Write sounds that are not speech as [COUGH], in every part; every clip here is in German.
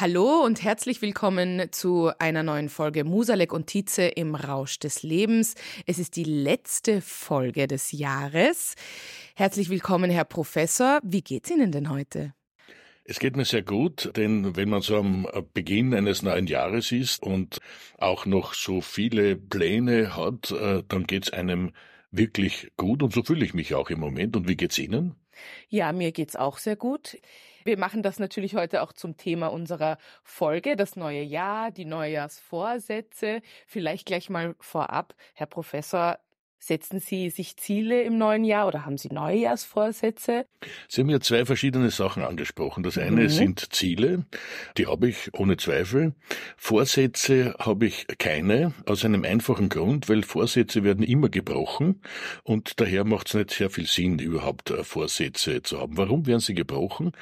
Hallo und herzlich willkommen zu einer neuen Folge Musalek und Tietze im Rausch des Lebens. Es ist die letzte Folge des Jahres. Herzlich willkommen, Herr Professor. Wie geht's Ihnen denn heute? Es geht mir sehr gut, denn wenn man so am Beginn eines neuen Jahres ist und auch noch so viele Pläne hat, äh, dann geht's einem wirklich gut und so fühle ich mich auch im Moment. Und wie geht's Ihnen? Ja, mir geht's auch sehr gut. Wir machen das natürlich heute auch zum Thema unserer Folge, das neue Jahr, die Neujahrsvorsätze. Vielleicht gleich mal vorab, Herr Professor, Setzen Sie sich Ziele im neuen Jahr oder haben Sie Neujahrsvorsätze? Sie haben ja zwei verschiedene Sachen angesprochen. Das eine mhm. sind Ziele, die habe ich ohne Zweifel. Vorsätze habe ich keine, aus einem einfachen Grund, weil Vorsätze werden immer gebrochen und daher macht es nicht sehr viel Sinn, überhaupt äh, Vorsätze zu haben. Warum werden sie gebrochen?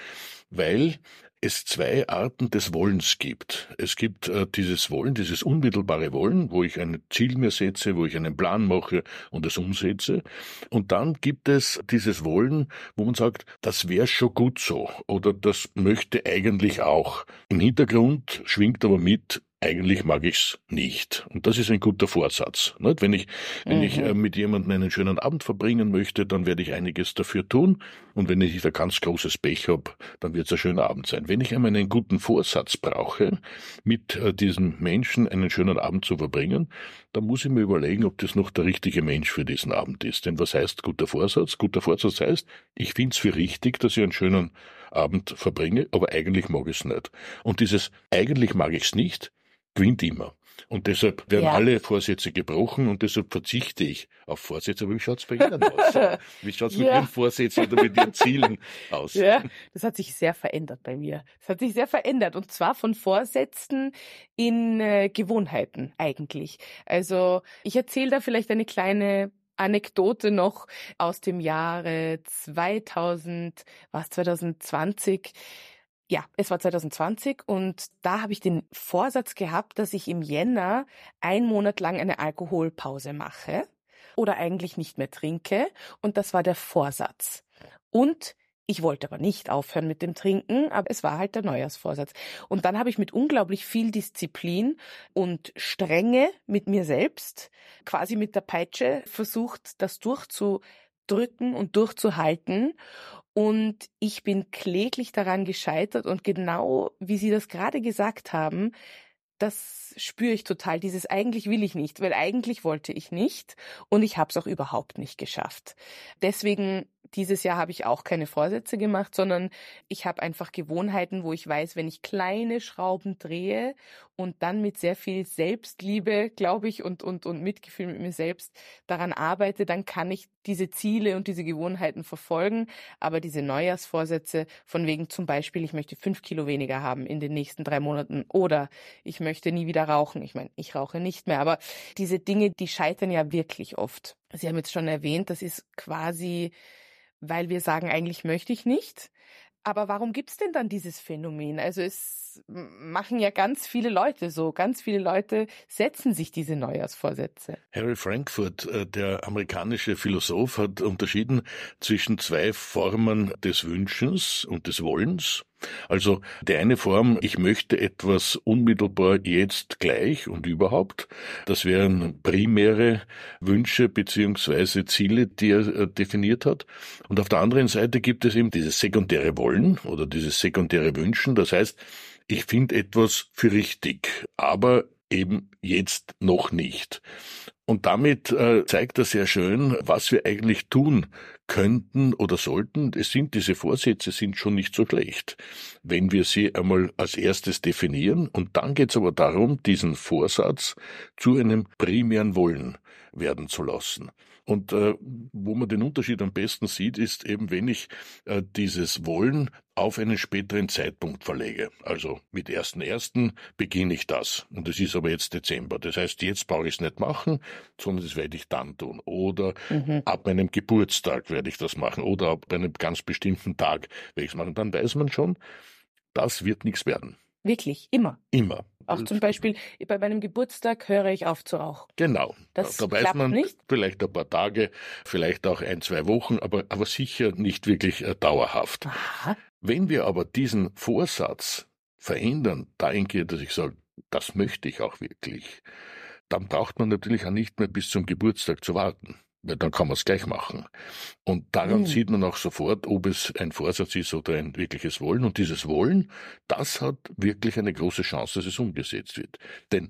Weil es zwei Arten des Wollens gibt. Es gibt äh, dieses Wollen, dieses unmittelbare Wollen, wo ich ein Ziel mir setze, wo ich einen Plan mache und es umsetze. Und dann gibt es dieses Wollen, wo man sagt, das wäre schon gut so oder das möchte eigentlich auch. Im Hintergrund schwingt aber mit, eigentlich mag ich's nicht. Und das ist ein guter Vorsatz. Nicht? Wenn ich, wenn mhm. ich äh, mit jemandem einen schönen Abend verbringen möchte, dann werde ich einiges dafür tun. Und wenn ich da ganz großes Pech habe, dann wird es ein schöner Abend sein. Wenn ich einmal einen guten Vorsatz brauche, mit äh, diesem Menschen einen schönen Abend zu verbringen, dann muss ich mir überlegen, ob das noch der richtige Mensch für diesen Abend ist. Denn was heißt guter Vorsatz? Guter Vorsatz heißt, ich finde es für richtig, dass ich einen schönen Abend verbringe, aber eigentlich mag ich es nicht. Und dieses eigentlich mag ich es nicht, gewinnt immer. Und deshalb werden ja. alle Vorsätze gebrochen und deshalb verzichte ich auf Vorsätze. Aber wie schaut's bei Ihnen aus? [LAUGHS] Wie schaut's ja. mit Ihren Vorsätzen oder mit Ihren Zielen aus? Ja, das hat sich sehr verändert bei mir. Das hat sich sehr verändert und zwar von Vorsätzen in äh, Gewohnheiten eigentlich. Also ich erzähle da vielleicht eine kleine Anekdote noch aus dem Jahre 2000, was 2020 ja, es war 2020 und da habe ich den Vorsatz gehabt, dass ich im Jänner einen Monat lang eine Alkoholpause mache oder eigentlich nicht mehr trinke und das war der Vorsatz. Und ich wollte aber nicht aufhören mit dem Trinken, aber es war halt der Neujahrsvorsatz. Und dann habe ich mit unglaublich viel Disziplin und Strenge mit mir selbst, quasi mit der Peitsche, versucht, das durchzudrücken und durchzuhalten. Und ich bin kläglich daran gescheitert und genau wie Sie das gerade gesagt haben, das spüre ich total. Dieses eigentlich will ich nicht, weil eigentlich wollte ich nicht und ich habe es auch überhaupt nicht geschafft. Deswegen dieses Jahr habe ich auch keine Vorsätze gemacht, sondern ich habe einfach Gewohnheiten, wo ich weiß, wenn ich kleine Schrauben drehe und dann mit sehr viel Selbstliebe, glaube ich, und, und, und Mitgefühl mit mir selbst daran arbeite, dann kann ich diese Ziele und diese Gewohnheiten verfolgen. Aber diese Neujahrsvorsätze von wegen zum Beispiel, ich möchte fünf Kilo weniger haben in den nächsten drei Monaten oder ich möchte nie wieder rauchen. Ich meine, ich rauche nicht mehr, aber diese Dinge, die scheitern ja wirklich oft. Sie haben jetzt schon erwähnt, das ist quasi weil wir sagen, eigentlich möchte ich nicht. Aber warum gibt's denn dann dieses Phänomen? Also es machen ja ganz viele Leute so. Ganz viele Leute setzen sich diese Neujahrsvorsätze. Harry Frankfurt, äh, der amerikanische Philosoph, hat unterschieden zwischen zwei Formen des Wünschens und des Wollens. Also die eine Form, ich möchte etwas unmittelbar jetzt gleich und überhaupt, das wären primäre Wünsche beziehungsweise Ziele, die er äh, definiert hat. Und auf der anderen Seite gibt es eben dieses sekundäre Wollen oder dieses sekundäre Wünschen. Das heißt, ich finde etwas für richtig, aber eben jetzt noch nicht. Und damit äh, zeigt er sehr schön, was wir eigentlich tun könnten oder sollten. Es sind diese Vorsätze sind schon nicht so schlecht, wenn wir sie einmal als erstes definieren. Und dann geht es aber darum, diesen Vorsatz zu einem primären Wollen werden zu lassen. Und äh, wo man den Unterschied am besten sieht, ist eben, wenn ich äh, dieses Wollen auf einen späteren Zeitpunkt verlege. Also mit 1.1. beginne ich das. Und es ist aber jetzt Dezember. Das heißt, jetzt brauche ich es nicht machen, sondern das werde ich dann tun. Oder mhm. ab meinem Geburtstag werde ich das machen. Oder ab einem ganz bestimmten Tag werde ich es machen. Dann weiß man schon, das wird nichts werden. Wirklich, immer. Immer. Auch zum Beispiel bei meinem Geburtstag höre ich auf zu rauchen. Genau. Das da, weiß man nicht. vielleicht ein paar Tage, vielleicht auch ein, zwei Wochen, aber, aber sicher nicht wirklich äh, dauerhaft. Aha. Wenn wir aber diesen Vorsatz verändern, dahingehend, dass ich sage, das möchte ich auch wirklich, dann braucht man natürlich auch nicht mehr bis zum Geburtstag zu warten dann kann man es gleich machen. Und daran mhm. sieht man auch sofort, ob es ein Vorsatz ist oder ein wirkliches Wollen. Und dieses Wollen, das hat wirklich eine große Chance, dass es umgesetzt wird. Denn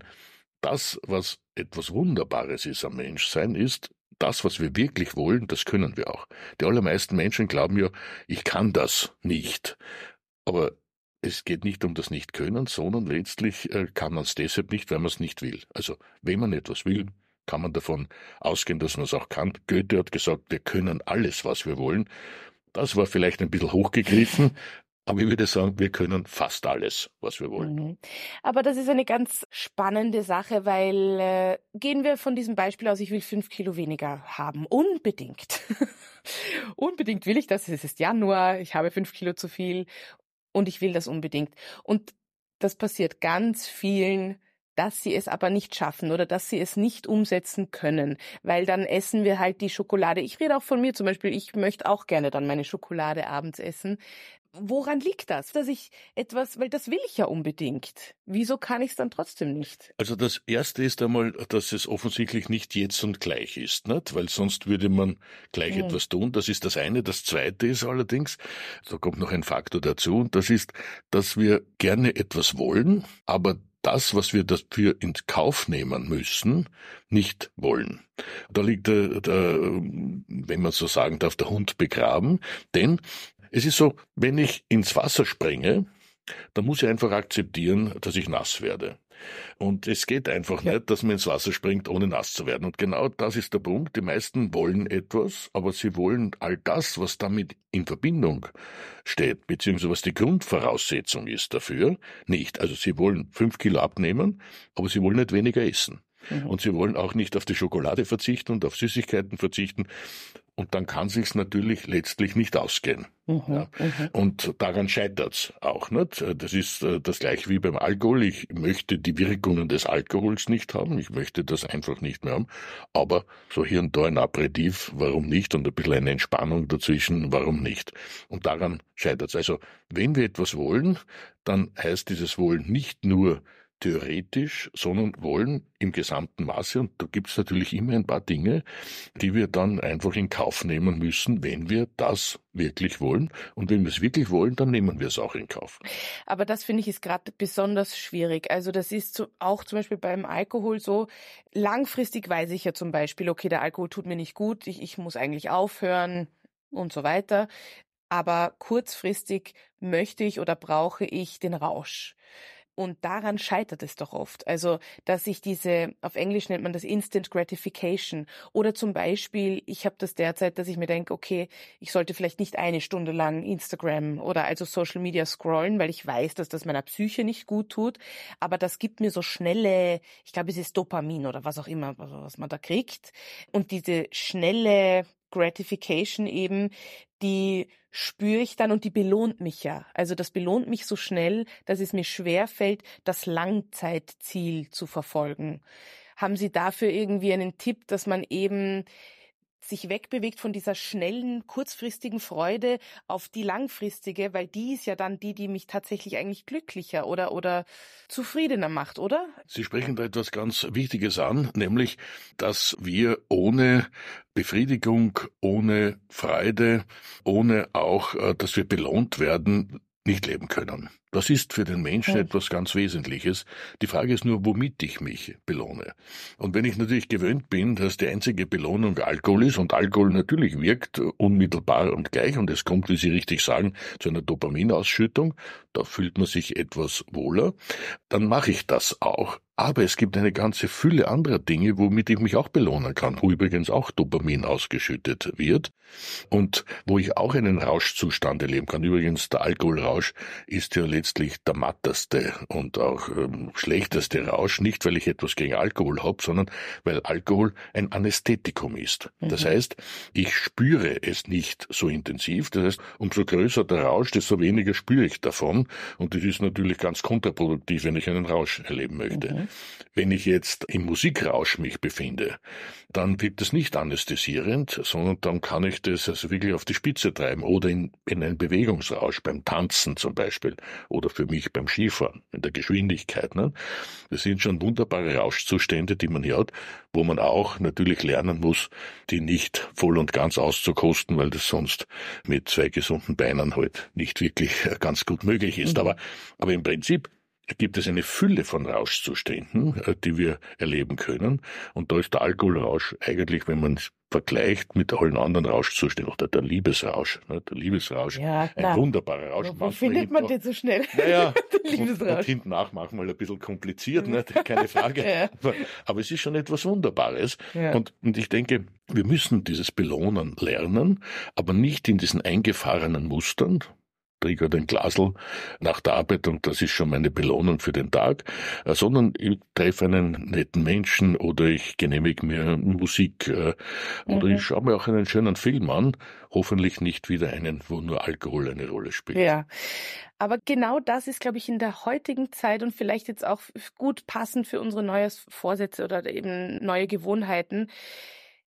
das, was etwas Wunderbares ist am Menschsein, ist, das, was wir wirklich wollen, das können wir auch. Die allermeisten Menschen glauben ja, ich kann das nicht. Aber es geht nicht um das Nicht-Können, sondern letztlich äh, kann man es deshalb nicht, weil man es nicht will. Also, wenn man etwas will, kann man davon ausgehen, dass man es auch kann. Goethe hat gesagt, wir können alles, was wir wollen. Das war vielleicht ein bisschen hochgegriffen, aber ich würde sagen, wir können fast alles, was wir wollen. Mhm. Aber das ist eine ganz spannende Sache, weil äh, gehen wir von diesem Beispiel aus, ich will fünf Kilo weniger haben. Unbedingt. [LAUGHS] unbedingt will ich das. Es ist Januar, ich habe fünf Kilo zu viel und ich will das unbedingt. Und das passiert ganz vielen dass sie es aber nicht schaffen oder dass sie es nicht umsetzen können, weil dann essen wir halt die Schokolade. Ich rede auch von mir zum Beispiel, ich möchte auch gerne dann meine Schokolade abends essen. Woran liegt das, dass ich etwas, weil das will ich ja unbedingt. Wieso kann ich es dann trotzdem nicht? Also das erste ist einmal, dass es offensichtlich nicht jetzt und gleich ist, nicht? weil sonst würde man gleich hm. etwas tun. Das ist das eine. Das zweite ist allerdings, da kommt noch ein Faktor dazu, und das ist, dass wir gerne etwas wollen, aber das, was wir dafür in Kauf nehmen müssen, nicht wollen. Da liegt, der, der, wenn man so sagen darf, der Hund begraben. Denn es ist so, wenn ich ins Wasser springe, dann muss ich einfach akzeptieren, dass ich nass werde. Und es geht einfach ja. nicht, dass man ins Wasser springt, ohne nass zu werden. Und genau das ist der Punkt. Die meisten wollen etwas, aber sie wollen all das, was damit in Verbindung steht, beziehungsweise was die Grundvoraussetzung ist dafür, nicht. Also sie wollen fünf Kilo abnehmen, aber sie wollen nicht weniger essen. Mhm. Und sie wollen auch nicht auf die Schokolade verzichten und auf Süßigkeiten verzichten. Und dann kann sich's natürlich letztlich nicht ausgehen. Mhm, ja. mhm. Und daran scheitert's auch. Nicht? Das ist äh, das gleiche wie beim Alkohol. Ich möchte die Wirkungen des Alkohols nicht haben. Ich möchte das einfach nicht mehr haben. Aber so hier und da ein Aperitif, warum nicht? Und ein bisschen eine Entspannung dazwischen, warum nicht? Und daran scheitert's. Also, wenn wir etwas wollen, dann heißt dieses Wollen nicht nur theoretisch, sondern wollen im gesamten Maße. Und da gibt es natürlich immer ein paar Dinge, die wir dann einfach in Kauf nehmen müssen, wenn wir das wirklich wollen. Und wenn wir es wirklich wollen, dann nehmen wir es auch in Kauf. Aber das finde ich ist gerade besonders schwierig. Also das ist auch zum Beispiel beim Alkohol so. Langfristig weiß ich ja zum Beispiel, okay, der Alkohol tut mir nicht gut, ich, ich muss eigentlich aufhören und so weiter. Aber kurzfristig möchte ich oder brauche ich den Rausch. Und daran scheitert es doch oft. Also, dass ich diese, auf Englisch nennt man das Instant Gratification. Oder zum Beispiel, ich habe das derzeit, dass ich mir denke, okay, ich sollte vielleicht nicht eine Stunde lang Instagram oder also Social Media scrollen, weil ich weiß, dass das meiner Psyche nicht gut tut. Aber das gibt mir so schnelle, ich glaube, es ist Dopamin oder was auch immer, was man da kriegt. Und diese schnelle Gratification eben, die spüre ich dann und die belohnt mich ja. Also das belohnt mich so schnell, dass es mir schwer fällt, das Langzeitziel zu verfolgen. Haben Sie dafür irgendwie einen Tipp, dass man eben sich wegbewegt von dieser schnellen, kurzfristigen Freude auf die langfristige, weil die ist ja dann die, die mich tatsächlich eigentlich glücklicher oder, oder zufriedener macht, oder? Sie sprechen da etwas ganz Wichtiges an, nämlich, dass wir ohne Befriedigung, ohne Freude, ohne auch, äh, dass wir belohnt werden, nicht leben können. Das ist für den Menschen etwas ganz Wesentliches. Die Frage ist nur, womit ich mich belohne. Und wenn ich natürlich gewöhnt bin, dass die einzige Belohnung Alkohol ist und Alkohol natürlich wirkt unmittelbar und gleich und es kommt, wie Sie richtig sagen, zu einer Dopaminausschüttung, da fühlt man sich etwas wohler, dann mache ich das auch. Aber es gibt eine ganze Fülle anderer Dinge, womit ich mich auch belohnen kann, wo übrigens auch Dopamin ausgeschüttet wird und wo ich auch einen Rauschzustand erleben kann. Übrigens, der Alkoholrausch ist ja letztlich der matteste und auch ähm, schlechteste Rausch, nicht weil ich etwas gegen Alkohol habe, sondern weil Alkohol ein Anästhetikum ist. Mhm. Das heißt, ich spüre es nicht so intensiv. Das heißt, umso größer der Rausch, desto weniger spüre ich davon. Und das ist natürlich ganz kontraproduktiv, wenn ich einen Rausch erleben möchte. Mhm. Wenn ich jetzt im Musikrausch mich befinde, dann wirkt es nicht anästhesierend, sondern dann kann ich das also wirklich auf die Spitze treiben oder in, in einen Bewegungsrausch beim Tanzen zum Beispiel oder für mich beim Skifahren in der Geschwindigkeit. Ne? Das sind schon wunderbare Rauschzustände, die man hier hat, wo man auch natürlich lernen muss, die nicht voll und ganz auszukosten, weil das sonst mit zwei gesunden Beinen halt nicht wirklich [LAUGHS] ganz gut möglich ist. Mhm. Aber, aber im Prinzip gibt es eine Fülle von Rauschzuständen, äh, die wir erleben können. Und da ist der Alkoholrausch eigentlich, wenn man es vergleicht mit allen anderen Rauschzuständen, oder der Liebesrausch. Ne? Der Liebesrausch, ja, ein wunderbarer Rausch. Wo findet man den so schnell? Naja, [LAUGHS] Liebesrausch. Und, und hinten nach manchmal ein bisschen kompliziert, ne? keine Frage. [LAUGHS] ja. aber, aber, es ist schon etwas Wunderbares. Ja. Und, und ich denke, wir müssen dieses Belohnen lernen, aber nicht in diesen eingefahrenen Mustern, trinke den Glasl nach der Arbeit und das ist schon meine Belohnung für den Tag, äh, sondern ich treffe einen netten Menschen oder ich genehmige mir Musik äh, oder mhm. ich schaue mir auch einen schönen Film an, hoffentlich nicht wieder einen, wo nur Alkohol eine Rolle spielt. Ja. Aber genau das ist, glaube ich, in der heutigen Zeit und vielleicht jetzt auch gut passend für unsere neue Vorsätze oder eben neue Gewohnheiten.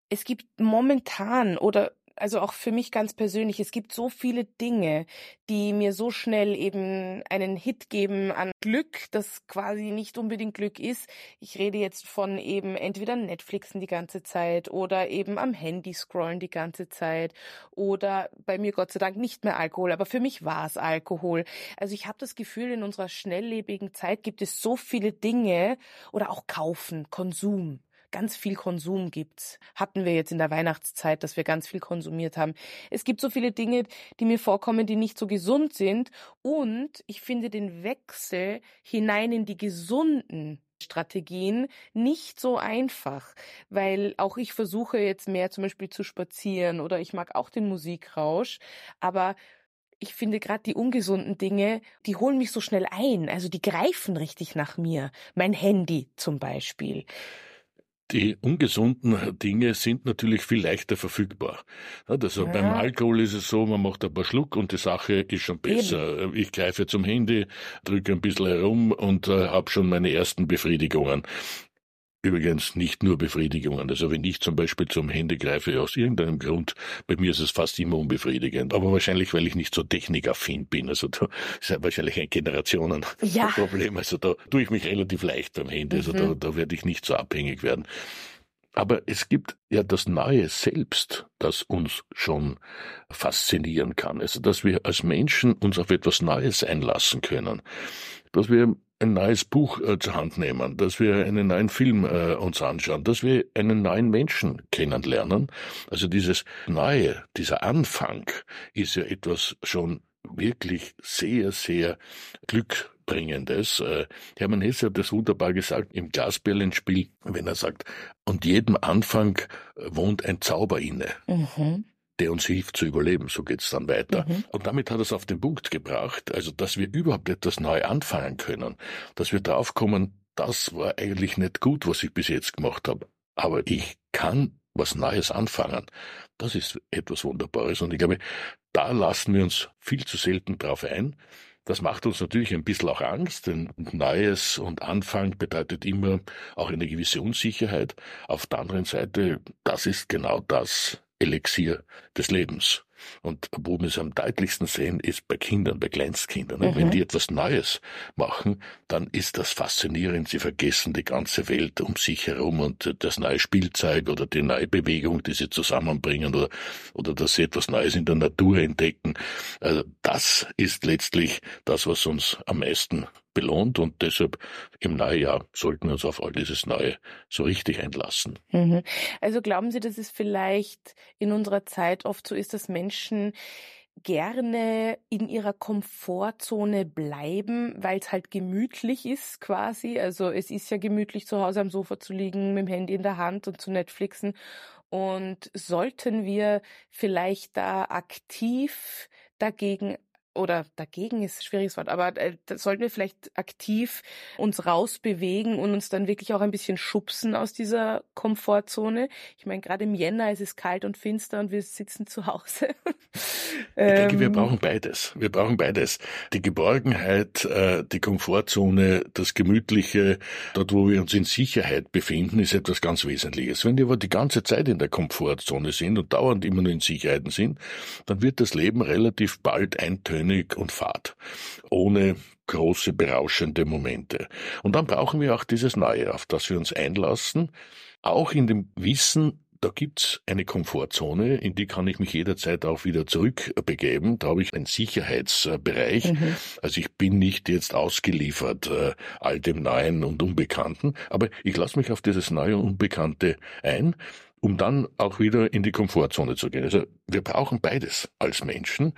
Es gibt momentan oder also auch für mich ganz persönlich, es gibt so viele Dinge, die mir so schnell eben einen Hit geben an Glück, das quasi nicht unbedingt Glück ist. Ich rede jetzt von eben entweder Netflixen die ganze Zeit oder eben am Handy scrollen die ganze Zeit oder bei mir Gott sei Dank nicht mehr Alkohol, aber für mich war es Alkohol. Also ich habe das Gefühl, in unserer schnelllebigen Zeit gibt es so viele Dinge oder auch kaufen, Konsum ganz viel Konsum gibt. Hatten wir jetzt in der Weihnachtszeit, dass wir ganz viel konsumiert haben. Es gibt so viele Dinge, die mir vorkommen, die nicht so gesund sind. Und ich finde den Wechsel hinein in die gesunden Strategien nicht so einfach, weil auch ich versuche jetzt mehr zum Beispiel zu spazieren oder ich mag auch den Musikrausch, aber ich finde gerade die ungesunden Dinge, die holen mich so schnell ein, also die greifen richtig nach mir. Mein Handy zum Beispiel. Die ungesunden Dinge sind natürlich viel leichter verfügbar. Also ja. beim Alkohol ist es so, man macht ein paar Schluck und die Sache ist schon besser. Eben. Ich greife zum Handy, drücke ein bisschen herum und äh, habe schon meine ersten Befriedigungen. Übrigens nicht nur Befriedigungen. Also wenn ich zum Beispiel zum Handy greife, aus irgendeinem Grund, bei mir ist es fast immer unbefriedigend. Aber wahrscheinlich, weil ich nicht so technikaffin bin. Also da ist ja wahrscheinlich ein Generationenproblem. [LAUGHS] Ja. Also da tue ich mich relativ leicht beim Handy. Also mhm. da, da werde ich nicht so abhängig werden. Aber es gibt ja das Neue selbst, das uns schon faszinieren kann. Also, dass wir als Menschen uns auf etwas Neues einlassen können. Dass wir ein neues Buch äh, zur Hand nehmen, dass wir einen neuen Film äh, uns anschauen, dass wir einen neuen Menschen kennenlernen. Also dieses Neue, dieser Anfang ist ja etwas schon wirklich sehr, sehr glückbringendes. Äh, Hermann Hesse hat das wunderbar gesagt im Glasperlenspiel, wenn er sagt, und jedem Anfang wohnt ein Zauber inne. Mhm der uns hilft zu überleben. So geht's dann weiter. Mhm. Und damit hat er es auf den Punkt gebracht, also dass wir überhaupt etwas neu anfangen können, dass wir draufkommen, das war eigentlich nicht gut, was ich bis jetzt gemacht habe, aber ich kann was Neues anfangen. Das ist etwas Wunderbares und ich glaube, da lassen wir uns viel zu selten drauf ein. Das macht uns natürlich ein bisschen auch Angst, denn Neues und Anfang bedeutet immer auch eine gewisse Unsicherheit. Auf der anderen Seite, das ist genau das, Elixier des Lebens. Und wo wir es am deutlichsten sehen, ist bei Kindern, bei Kleinstkindern. Mhm. Wenn die etwas Neues machen, dann ist das faszinierend. Sie vergessen die ganze Welt um sich herum und das neue Spielzeug oder die neue Bewegung, die sie zusammenbringen oder, oder dass sie etwas Neues in der Natur entdecken. Also das ist letztlich das, was uns am meisten belohnt und deshalb im Neujahr sollten wir uns auf all dieses Neue so richtig einlassen. Mhm. Also glauben Sie, dass es vielleicht in unserer Zeit oft so ist, dass Menschen gerne in ihrer Komfortzone bleiben, weil es halt gemütlich ist quasi. Also es ist ja gemütlich zu Hause am Sofa zu liegen, mit dem Handy in der Hand und zu Netflixen. Und sollten wir vielleicht da aktiv dagegen oder dagegen ist ein schwieriges Wort, aber äh, sollten wir vielleicht aktiv uns rausbewegen und uns dann wirklich auch ein bisschen schubsen aus dieser Komfortzone. Ich meine, gerade im Jänner ist es kalt und finster und wir sitzen zu Hause. [LAUGHS] ich denke, wir ähm. brauchen beides. Wir brauchen beides. Die Geborgenheit, äh, die Komfortzone, das Gemütliche, dort, wo wir uns in Sicherheit befinden, ist etwas ganz Wesentliches. Wenn wir aber die ganze Zeit in der Komfortzone sind und dauernd immer nur in Sicherheiten sind, dann wird das Leben relativ bald eintönig eintönig und fad, ohne große berauschende Momente. Und dann brauchen wir auch dieses Neue, auf das wir uns einlassen, auch in dem Wissen, da gibt's eine Komfortzone, in die kann ich mich jederzeit auch wieder zurückbegeben. Da habe ich einen Sicherheitsbereich. Mhm. Also ich bin nicht jetzt ausgeliefert äh, all dem Neuen und Unbekannten, aber ich lasse mich auf dieses Neue und Unbekannte ein um dann auch wieder in die Komfortzone zu gehen. Also wir brauchen beides als Menschen.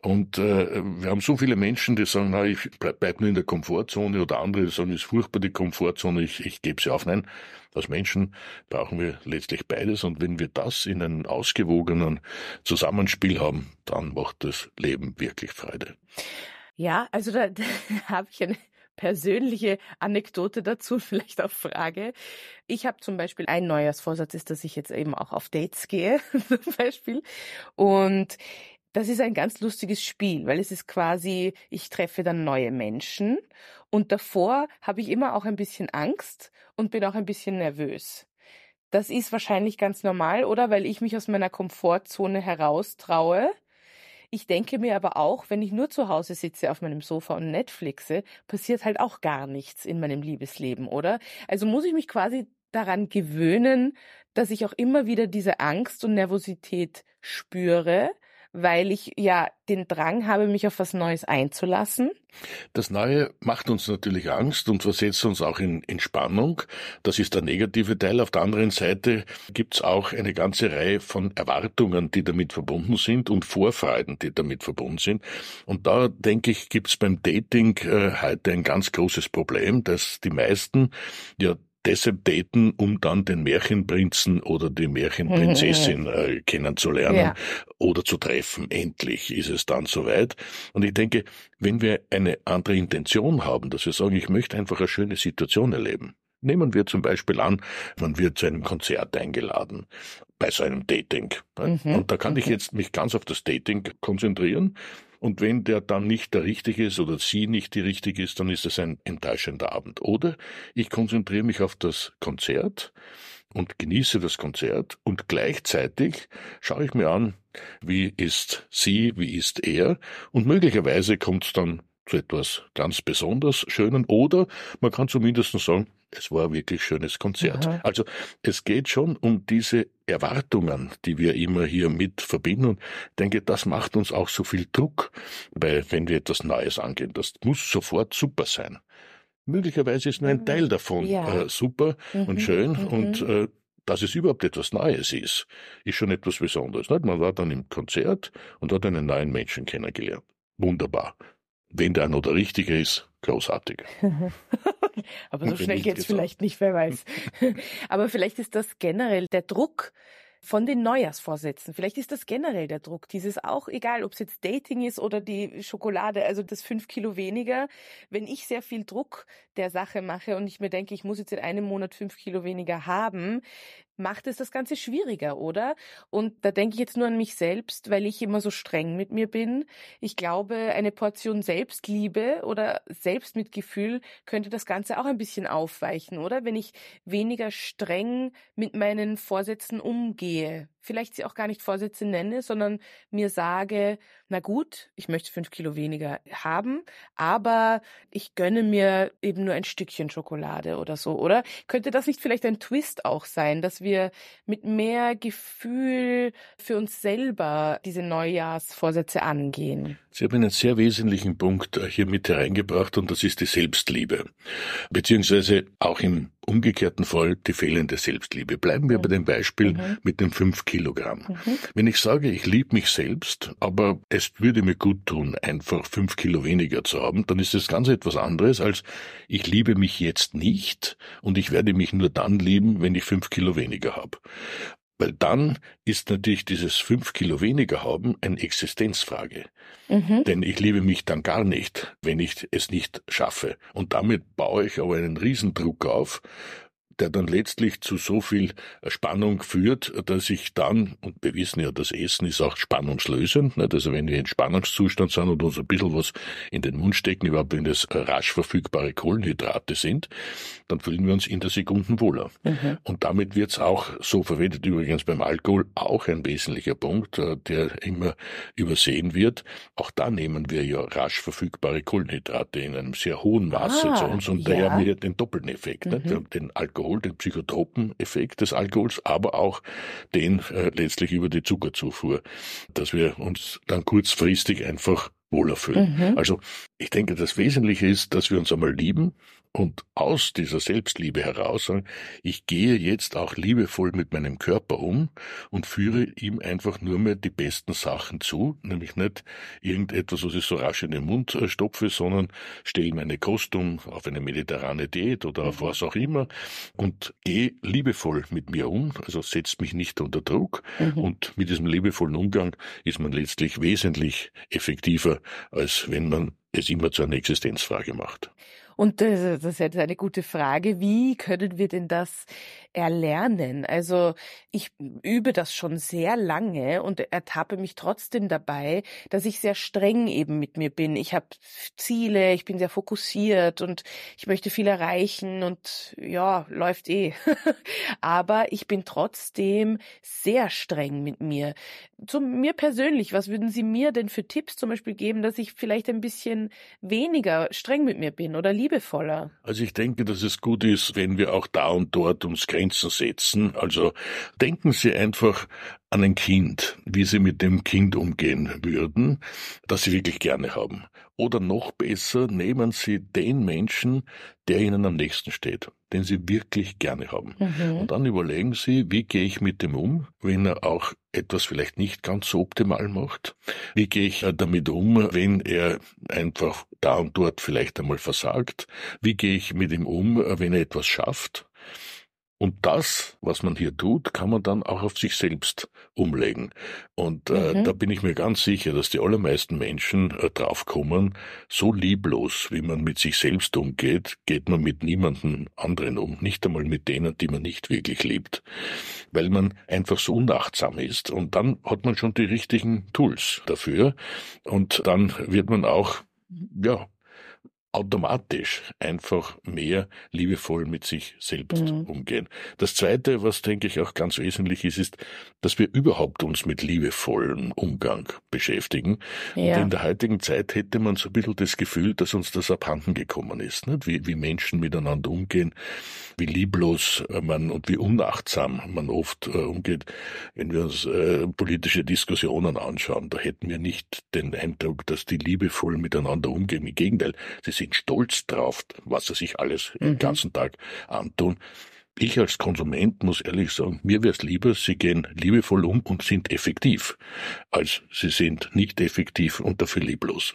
Und äh, wir haben so viele Menschen, die sagen, na, ich bleib, bleib nur in der Komfortzone oder andere, die sagen, es ist furchtbar die Komfortzone, ich, ich gebe sie auf. Nein, als Menschen brauchen wir letztlich beides. Und wenn wir das in einem ausgewogenen Zusammenspiel haben, dann macht das Leben wirklich Freude. Ja, also da, [LAUGHS] da habe ich eine persönliche Anekdote dazu, [LAUGHS] vielleicht auch Frage. Ich habe zum Beispiel ein Neujahrsvorsatz ist, dass ich jetzt eben auch auf Dates gehe, [LAUGHS] zum Beispiel. Und das ist ein ganz lustiges Spiel, weil es ist quasi, ich treffe dann neue Menschen und davor habe ich immer auch ein bisschen Angst und bin auch ein bisschen nervös. Das ist wahrscheinlich ganz normal, oder? Weil ich mich aus meiner Komfortzone heraustraue ich denke mir aber auch, wenn ich nur zu Hause sitze auf meinem Sofa und Netflixe, passiert halt auch gar nichts in meinem Liebesleben, oder? Also muss ich mich quasi daran gewöhnen, dass ich auch immer wieder diese Angst und Nervosität spüre, weil ich ja den Drang habe, mich auf was Neues einzulassen. Das Neue macht uns natürlich Angst und versetzt uns auch in, in Spannung. Das ist der negative Teil. Auf der anderen Seite gibt's auch eine ganze Reihe von Erwartungen, die damit verbunden sind und Vorfreuden, die damit verbunden sind. Und da denke ich, gibt's beim Dating äh, heute ein ganz großes Problem, dass die meisten ja deshalb daten, um dann den Märchenprinzen oder die Märchenprinzessin äh, kennenzulernen ja. oder zu treffen. Endlich ist es dann soweit. Und ich denke, wenn wir eine andere Intention haben, dass wir sagen, ich möchte einfach eine schöne Situation erleben. Nehmen wir zum Beispiel an, man wird zu einem Konzert eingeladen bei so einem Dating. Mhm. Und da kann ich jetzt mich ganz auf das Dating konzentrieren und wenn der dann nicht der Richtige ist oder sie nicht die Richtige ist, dann ist es ein enttäuschender Abend. Oder ich konzentriere mich auf das Konzert und genieße das Konzert und gleichzeitig schaue ich mir an, wie ist sie, wie ist er und möglicherweise kommt es dann zu etwas ganz besonders Schönen oder man kann zumindest sagen, es war ein wirklich schönes Konzert. Aha. Also es geht schon um diese Erwartungen, die wir immer hier mit verbinden. Und ich denke, das macht uns auch so viel Druck, weil wenn wir etwas Neues angehen, das muss sofort super sein. Möglicherweise ist nur ein mhm. Teil davon ja. äh, super mhm. und schön mhm. und äh, dass es überhaupt etwas Neues ist, ist schon etwas Besonderes. Man war dann im Konzert und hat einen neuen Menschen kennengelernt. Wunderbar. Wenn der noch der Richtige ist, großartig. [LAUGHS] Aber so schnell geht's vielleicht nicht, wer weiß. [LAUGHS] Aber vielleicht ist das generell der Druck, von den Neujahrsvorsätzen. Vielleicht ist das generell der Druck. Dieses auch, egal ob es jetzt Dating ist oder die Schokolade, also das fünf Kilo weniger. Wenn ich sehr viel Druck der Sache mache und ich mir denke, ich muss jetzt in einem Monat fünf Kilo weniger haben, macht es das Ganze schwieriger, oder? Und da denke ich jetzt nur an mich selbst, weil ich immer so streng mit mir bin. Ich glaube, eine Portion Selbstliebe oder Selbstmitgefühl könnte das Ganze auch ein bisschen aufweichen, oder? Wenn ich weniger streng mit meinen Vorsätzen umgehe gehe, vielleicht sie auch gar nicht Vorsätze nenne, sondern mir sage, na gut, ich möchte fünf Kilo weniger haben, aber ich gönne mir eben nur ein Stückchen Schokolade oder so, oder? Könnte das nicht vielleicht ein Twist auch sein, dass wir mit mehr Gefühl für uns selber diese Neujahrsvorsätze angehen? Sie haben einen sehr wesentlichen Punkt äh, hier mit hereingebracht und das ist die Selbstliebe. Beziehungsweise auch im umgekehrten Fall die fehlende Selbstliebe. Bleiben wir bei dem Beispiel mhm. mit den fünf Kilogramm. Mhm. Wenn ich sage, ich liebe mich selbst, aber es würde mir gut tun, einfach fünf Kilo weniger zu haben, dann ist das ganz etwas anderes als ich liebe mich jetzt nicht und ich werde mich nur dann lieben, wenn ich fünf Kilo weniger habe. Weil dann ist natürlich dieses fünf Kilo weniger haben eine Existenzfrage. Mhm. Denn ich liebe mich dann gar nicht, wenn ich es nicht schaffe. Und damit baue ich aber einen Riesendruck auf, der dann letztlich zu so viel Spannung führt, dass ich dann, und wir wissen ja, das Essen ist auch spannungslösend, nicht? also wenn wir in Spannungszustand sind und uns ein bisschen was in den Mund stecken, überhaupt wenn das rasch verfügbare Kohlenhydrate sind, dann fühlen wir uns in der Sekunden wohler. Mhm. Und damit wird es auch so verwendet, übrigens beim Alkohol auch ein wesentlicher Punkt, äh, der immer übersehen wird. Auch da nehmen wir ja rasch verfügbare Kohlenhydrate in einem sehr hohen Maße ah, zu uns und ja. daher haben wir den doppelten Effekt, mhm. den Alkohol Alkohol, den psychotropen Effekt des Alkohols, aber auch den äh, letztlich über die Zuckerzufuhr, dass wir uns dann kurzfristig einfach wohler fühlen. Mhm. Also ich denke, das Wesentliche ist, dass wir uns einmal lieben, und aus dieser Selbstliebe heraus sagen, ich gehe jetzt auch liebevoll mit meinem Körper um und führe ihm einfach nur mehr die besten Sachen zu, nämlich nicht irgendetwas, was ich so rasch in den Mund äh, stopfe, sondern stelle meine Kost um auf eine mediterrane Diät oder auf was auch immer und gehe liebevoll mit mir um, also setzt mich nicht unter Druck mhm. und mit diesem liebevollen Umgang ist man letztlich wesentlich effektiver, als wenn man es immer zu einer Existenzfrage macht. Und das, das ist eine gute Frage. Wie können wir denn das erlernen? Also ich übe das schon sehr lange und ertappe mich trotzdem dabei, dass ich sehr streng eben mit mir bin. Ich habe Ziele, ich bin sehr fokussiert und ich möchte viel erreichen und ja, läuft eh. [LAUGHS] Aber ich bin trotzdem sehr streng mit mir. Zu mir persönlich, was würden Sie mir denn für Tipps zum Beispiel geben, dass ich vielleicht ein bisschen weniger streng mit mir bin oder liebevoller? Also ich denke, dass es gut ist, wenn wir auch da und dort uns Grenzen setzen. Also denken Sie einfach an ein Kind, wie Sie mit dem Kind umgehen würden, das Sie wirklich gerne haben. Oder noch besser, nehmen Sie den Menschen, der Ihnen am nächsten steht, den Sie wirklich gerne haben. Mhm. Und dann überlegen Sie, wie gehe ich mit dem um, wenn er auch etwas vielleicht nicht ganz so optimal macht? Wie gehe ich damit um, wenn er einfach da und dort vielleicht einmal versagt? Wie gehe ich mit ihm um, wenn er etwas schafft? Und das, was man hier tut, kann man dann auch auf sich selbst umlegen. Und äh, mhm. da bin ich mir ganz sicher, dass die allermeisten Menschen äh, draufkommen, so lieblos, wie man mit sich selbst umgeht, geht man mit niemandem anderen um, nicht einmal mit denen, die man nicht wirklich liebt, weil man einfach so unachtsam ist. Und dann hat man schon die richtigen Tools dafür. Und dann wird man auch, ja, automatisch einfach mehr liebevoll mit sich selbst mhm. umgehen. Das Zweite, was denke ich auch ganz wesentlich ist, ist, dass wir überhaupt uns mit liebevollem Umgang beschäftigen. Ja. Und in der heutigen Zeit hätte man so ein bisschen das Gefühl, dass uns das abhanden gekommen ist, nicht? Wie, wie Menschen miteinander umgehen, wie lieblos man und wie unachtsam man oft äh, umgeht. Wenn wir uns äh, politische Diskussionen anschauen, da hätten wir nicht den Eindruck, dass die liebevoll miteinander umgehen. Im Gegenteil, sie sind stolz drauf, was sie sich alles mhm. den ganzen Tag antun. Ich als Konsument muss ehrlich sagen, mir wäre es lieber, sie gehen liebevoll um und sind effektiv, als sie sind nicht effektiv und dafür lieblos.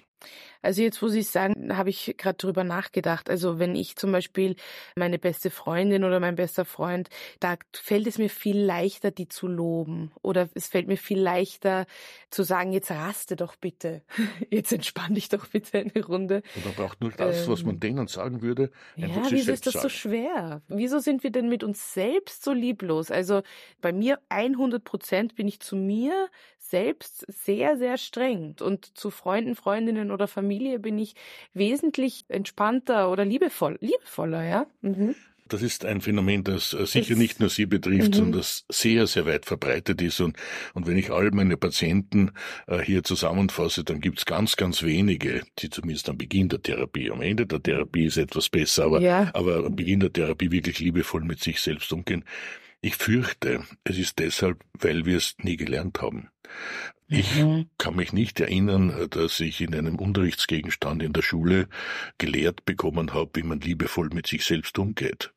Also jetzt, wo Sie es sagen, habe ich gerade drüber nachgedacht. Also wenn ich zum Beispiel meine beste Freundin oder mein bester Freund, da fällt es mir viel leichter, die zu loben. Oder es fällt mir viel leichter zu sagen, jetzt raste doch bitte. [LAUGHS] Jetzt entspann dich doch bitte eine Runde. Oder braucht nur das, ähm, was man ähm, denen sagen würde. Ja, wieso ist das sagen. so schwer? Wieso sind wir denn mit uns selbst so lieblos? Also bei mir 100 Prozent bin ich zu mir selbst sehr, sehr streng. Und zu Freunden, Freundinnen oder Familie bin ich wesentlich entspannter oder liebevoll, liebevoller, ja. Mhm. das ist ein Phänomen, das äh, sicher nicht nur Sie betrifft, mhm. sondern das sehr, sehr weit verbreitet ist. Und, und wenn ich all meine Patienten äh, hier zusammenfasse, dann gibt es ganz, ganz wenige, die zumindest am Beginn der Therapie, am Ende der Therapie ist etwas besser, aber, ja. aber am Beginn der Therapie wirklich liebevoll mit sich selbst umgehen. Ich fürchte, es ist deshalb, weil wir es nie gelernt haben. Ich mhm. kann mich nicht erinnern, dass ich in einem Unterrichtsgegenstand in der Schule gelehrt bekommen habe, wie man liebevoll mit sich selbst umgeht.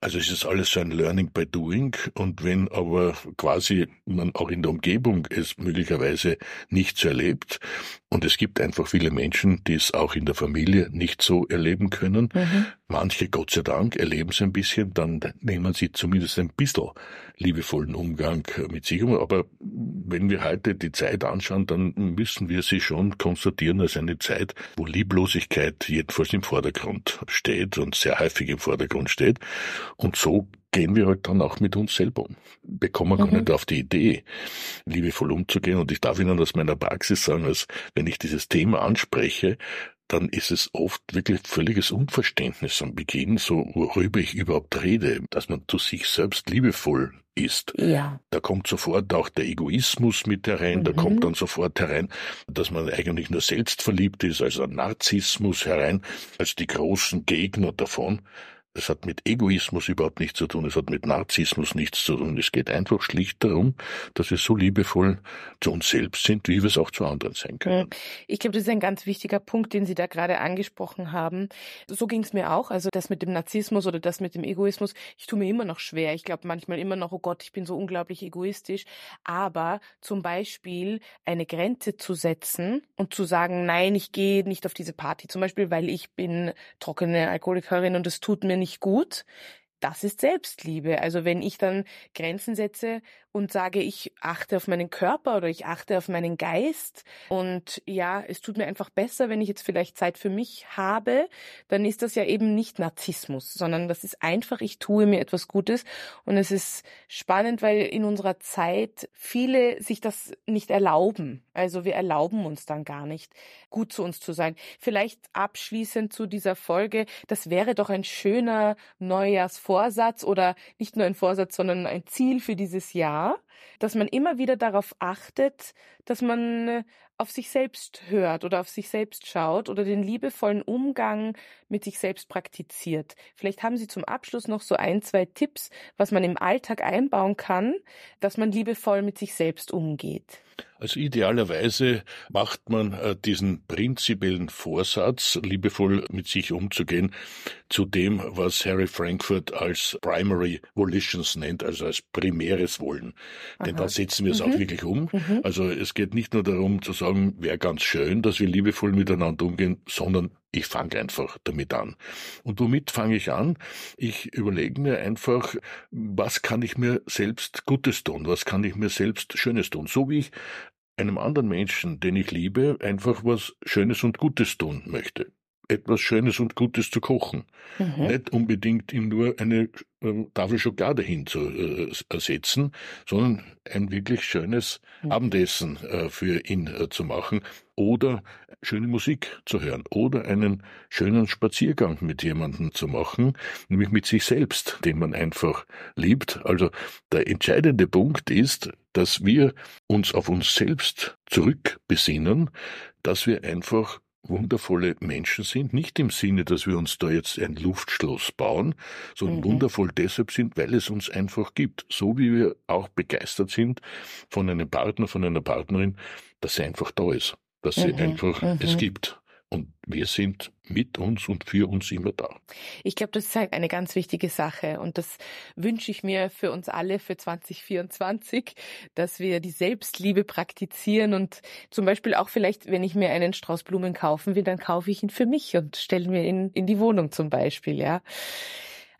Also es ist alles so ein Learning by Doing und wenn aber quasi man auch in der Umgebung es möglicherweise nicht so erlebt und es gibt einfach viele Menschen, die es auch in der Familie nicht so erleben können, mhm. manche Gott sei Dank erleben es ein bisschen, dann nehmen sie zumindest ein bisschen liebevollen Umgang mit sich um. Aber wenn wir heute die Zeit anschauen, dann müssen wir sie schon konstatieren als eine Zeit, wo Lieblosigkeit jedenfalls im Vordergrund steht und sehr häufig im Vordergrund steht. Und so gehen wir halt dann auch mit uns selber um. Wir kommen gar mhm. nicht auf die Idee, liebevoll umzugehen. Und ich darf Ihnen aus meiner Praxis sagen, dass wenn ich dieses Thema anspreche, dann ist es oft wirklich völliges Unverständnis am Beginn, so worüber ich überhaupt rede, dass man zu sich selbst liebevoll ist. Ja. Da kommt sofort auch der Egoismus mit herein, mhm. da kommt dann sofort herein, dass man eigentlich nur selbstverliebt ist, also Narzissmus herein, als die großen Gegner davon. Es hat mit Egoismus überhaupt nichts zu tun, es hat mit Narzissmus nichts zu tun. Es geht einfach schlicht darum, dass wir so liebevoll zu uns selbst sind, wie wir es auch zu anderen sein können. Ich glaube, das ist ein ganz wichtiger Punkt, den Sie da gerade angesprochen haben. So ging es mir auch. Also das mit dem Narzissmus oder das mit dem Egoismus, ich tue mir immer noch schwer. Ich glaube manchmal immer noch, oh Gott, ich bin so unglaublich egoistisch. Aber zum Beispiel eine Grenze zu setzen und zu sagen, nein, ich gehe nicht auf diese Party, zum Beispiel, weil ich bin trockene Alkoholikerin und es tut mir nicht gut, das ist Selbstliebe. Also wenn ich dann Grenzen setze und sage, ich achte auf meinen Körper oder ich achte auf meinen Geist und ja, es tut mir einfach besser, wenn ich jetzt vielleicht Zeit für mich habe, dann ist das ja eben nicht Narzissmus, sondern das ist einfach, ich tue mir etwas Gutes und es ist spannend, weil in unserer Zeit viele sich das nicht erlauben. Also wir erlauben uns dann gar nicht, gut zu uns zu sein. Vielleicht abschließend zu dieser Folge, das wäre doch ein schöner Neujahrsvorsatz oder nicht nur ein Vorsatz, sondern ein Ziel für dieses Jahr Jahr dass man immer wieder darauf achtet, dass man äh, auf sich selbst hört oder auf sich selbst schaut oder den liebevollen Umgang mit sich selbst praktiziert. Vielleicht haben Sie zum Abschluss noch so ein, zwei Tipps, was man im Alltag einbauen kann, dass man liebevoll mit sich selbst umgeht. Also idealerweise macht man äh, diesen prinzipiellen Vorsatz, liebevoll mit sich umzugehen, zu dem, was Harry Frankfurt als Primary Volitions nennt, also als primäres Wollen. Denn da setzen wir es mhm. auch wirklich um. Mhm. Also es geht nicht nur darum zu sagen, wäre ganz schön, dass wir liebevoll miteinander umgehen, sondern ich fange einfach damit an. Und womit fange ich an? Ich überlege mir einfach, was kann ich mir selbst Gutes tun? Was kann ich mir selbst Schönes tun? So wie ich einem anderen Menschen, den ich liebe, einfach was Schönes und Gutes tun möchte etwas Schönes und Gutes zu kochen. Mhm. Nicht unbedingt ihm nur eine äh, Tafel Schokolade hinzusetzen, äh, sondern ein wirklich schönes mhm. Abendessen äh, für ihn äh, zu machen oder schöne Musik zu hören oder einen schönen Spaziergang mit jemandem zu machen, nämlich mit sich selbst, den man einfach liebt. Also der entscheidende Punkt ist, dass wir uns auf uns selbst zurückbesinnen, dass wir einfach wundervolle Menschen sind, nicht im Sinne, dass wir uns da jetzt ein Luftschloss bauen, sondern mhm. wundervoll deshalb sind, weil es uns einfach gibt. So wie wir auch begeistert sind von einem Partner, von einer Partnerin, dass sie einfach da ist, dass sie mhm. einfach mhm. es gibt. Und wir sind mit uns und für uns immer da. Ich glaube, das ist halt eine ganz wichtige Sache. Und das wünsche ich mir für uns alle für 2024, dass wir die Selbstliebe praktizieren und zum Beispiel auch vielleicht, wenn ich mir einen Strauß Blumen kaufen will, dann kaufe ich ihn für mich und stelle mir ihn in die Wohnung zum Beispiel, ja.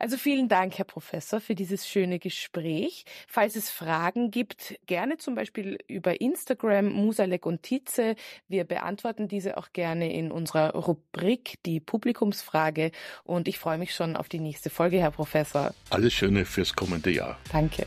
Also vielen Dank, Herr Professor, für dieses schöne Gespräch. Falls es Fragen gibt, gerne zum Beispiel über Instagram, Musalek und Tietze. Wir beantworten diese auch gerne in unserer Rubrik, die Publikumsfrage. Und ich freue mich schon auf die nächste Folge, Herr Professor. Alles Schöne fürs kommende Jahr. Danke.